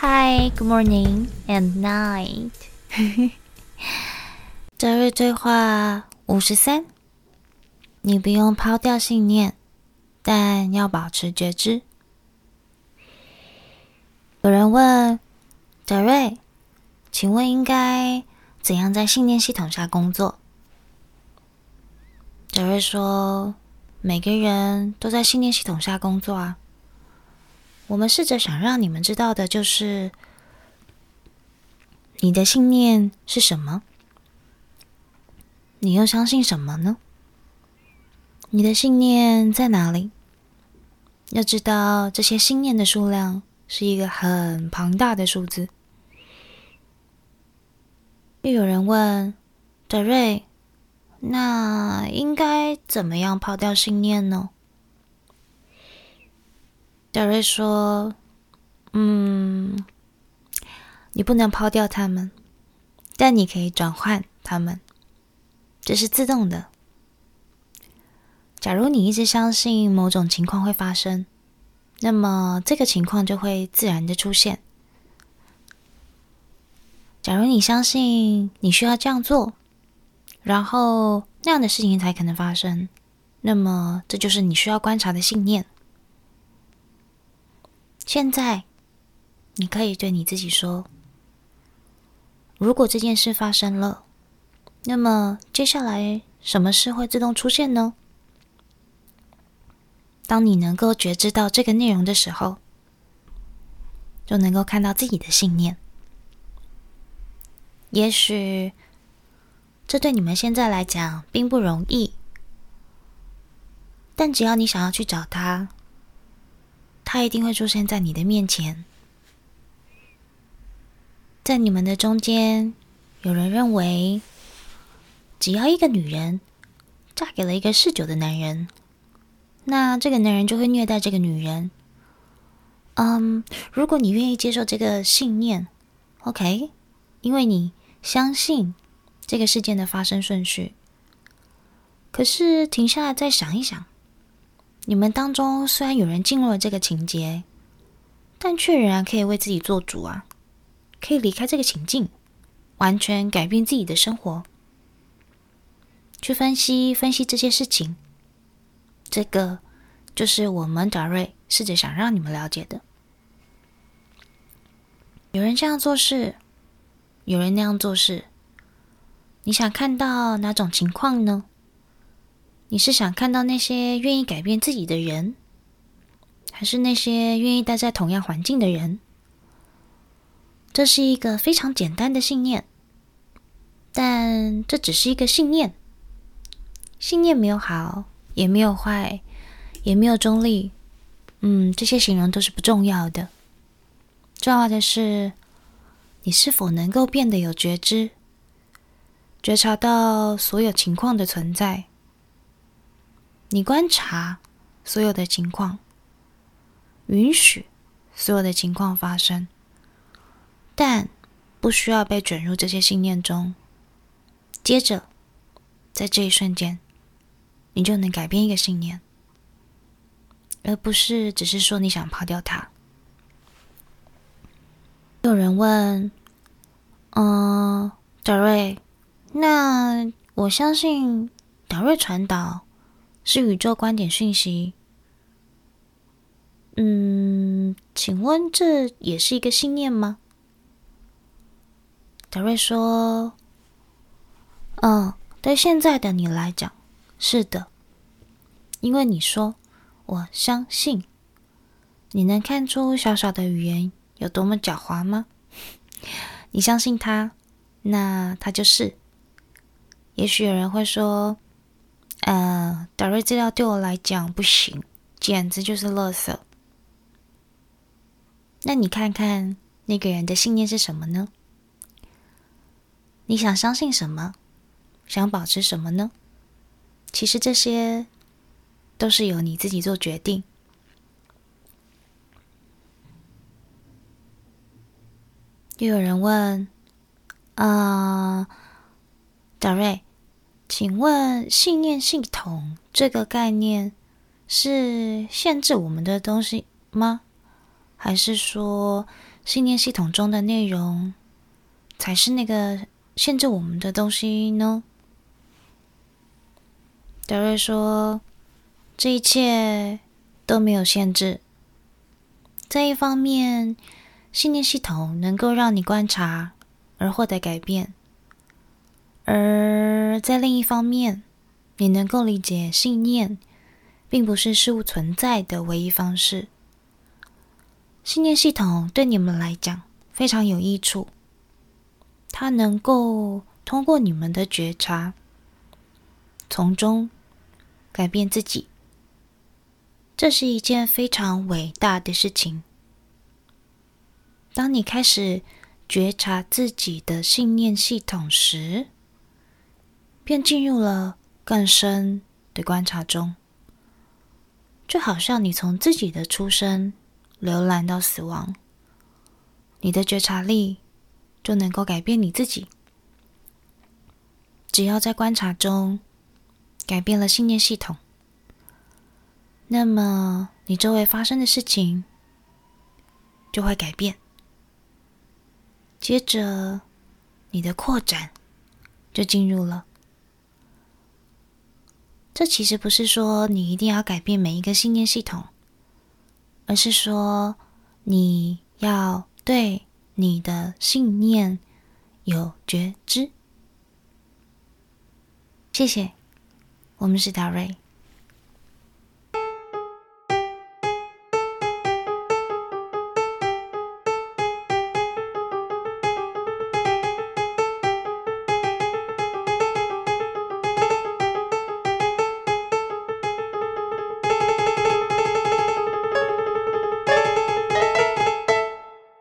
Hi, good morning and night。德瑞对话五十三，你不用抛掉信念，但要保持觉知。有人问德瑞，请问应该怎样在信念系统下工作？德瑞说，每个人都在信念系统下工作啊。我们试着想让你们知道的就是，你的信念是什么？你又相信什么呢？你的信念在哪里？要知道，这些信念的数量是一个很庞大的数字。又有人问德瑞，那应该怎么样抛掉信念呢？德瑞说：“嗯，你不能抛掉他们，但你可以转换他们，这是自动的。假如你一直相信某种情况会发生，那么这个情况就会自然的出现。假如你相信你需要这样做，然后那样的事情才可能发生，那么这就是你需要观察的信念。”现在，你可以对你自己说：“如果这件事发生了，那么接下来什么事会自动出现呢？”当你能够觉知到这个内容的时候，就能够看到自己的信念。也许这对你们现在来讲并不容易，但只要你想要去找它。他一定会出现在你的面前。在你们的中间，有人认为，只要一个女人嫁给了一个嗜酒的男人，那这个男人就会虐待这个女人。嗯，如果你愿意接受这个信念，OK，因为你相信这个事件的发生顺序。可是停下来再想一想。你们当中虽然有人进入了这个情节，但却仍然可以为自己做主啊！可以离开这个情境，完全改变自己的生活。去分析分析这些事情，这个就是我们达瑞试着想让你们了解的。有人这样做事，有人那样做事，你想看到哪种情况呢？你是想看到那些愿意改变自己的人，还是那些愿意待在同样环境的人？这是一个非常简单的信念，但这只是一个信念。信念没有好，也没有坏，也没有中立。嗯，这些形容都是不重要的。重要的是，你是否能够变得有觉知，觉察到所有情况的存在。你观察所有的情况，允许所有的情况发生，但不需要被卷入这些信念中。接着，在这一瞬间，你就能改变一个信念，而不是只是说你想抛掉它。有人问：“嗯，达瑞，那我相信达瑞传导。”是宇宙观点讯息。嗯，请问这也是一个信念吗？德瑞说：“嗯，对现在的你来讲，是的，因为你说我相信。你能看出小小的语言有多么狡猾吗？你相信他，那他就是。也许有人会说。”呃，达瑞资料对我来讲不行，简直就是垃圾。那你看看那个人的信念是什么呢？你想相信什么？想保持什么呢？其实这些都是由你自己做决定。又有人问：啊，达瑞。请问信念系统这个概念是限制我们的东西吗？还是说信念系统中的内容才是那个限制我们的东西呢？德瑞说：“这一切都没有限制。在一方面，信念系统能够让你观察而获得改变；而在另一方面，你能够理解信念并不是事物存在的唯一方式。信念系统对你们来讲非常有益处，它能够通过你们的觉察，从中。”改变自己，这是一件非常伟大的事情。当你开始觉察自己的信念系统时，便进入了更深的观察中，就好像你从自己的出生浏览到死亡，你的觉察力就能够改变你自己。只要在观察中。改变了信念系统，那么你周围发生的事情就会改变。接着，你的扩展就进入了。这其实不是说你一定要改变每一个信念系统，而是说你要对你的信念有觉知。谢谢。我们是达瑞。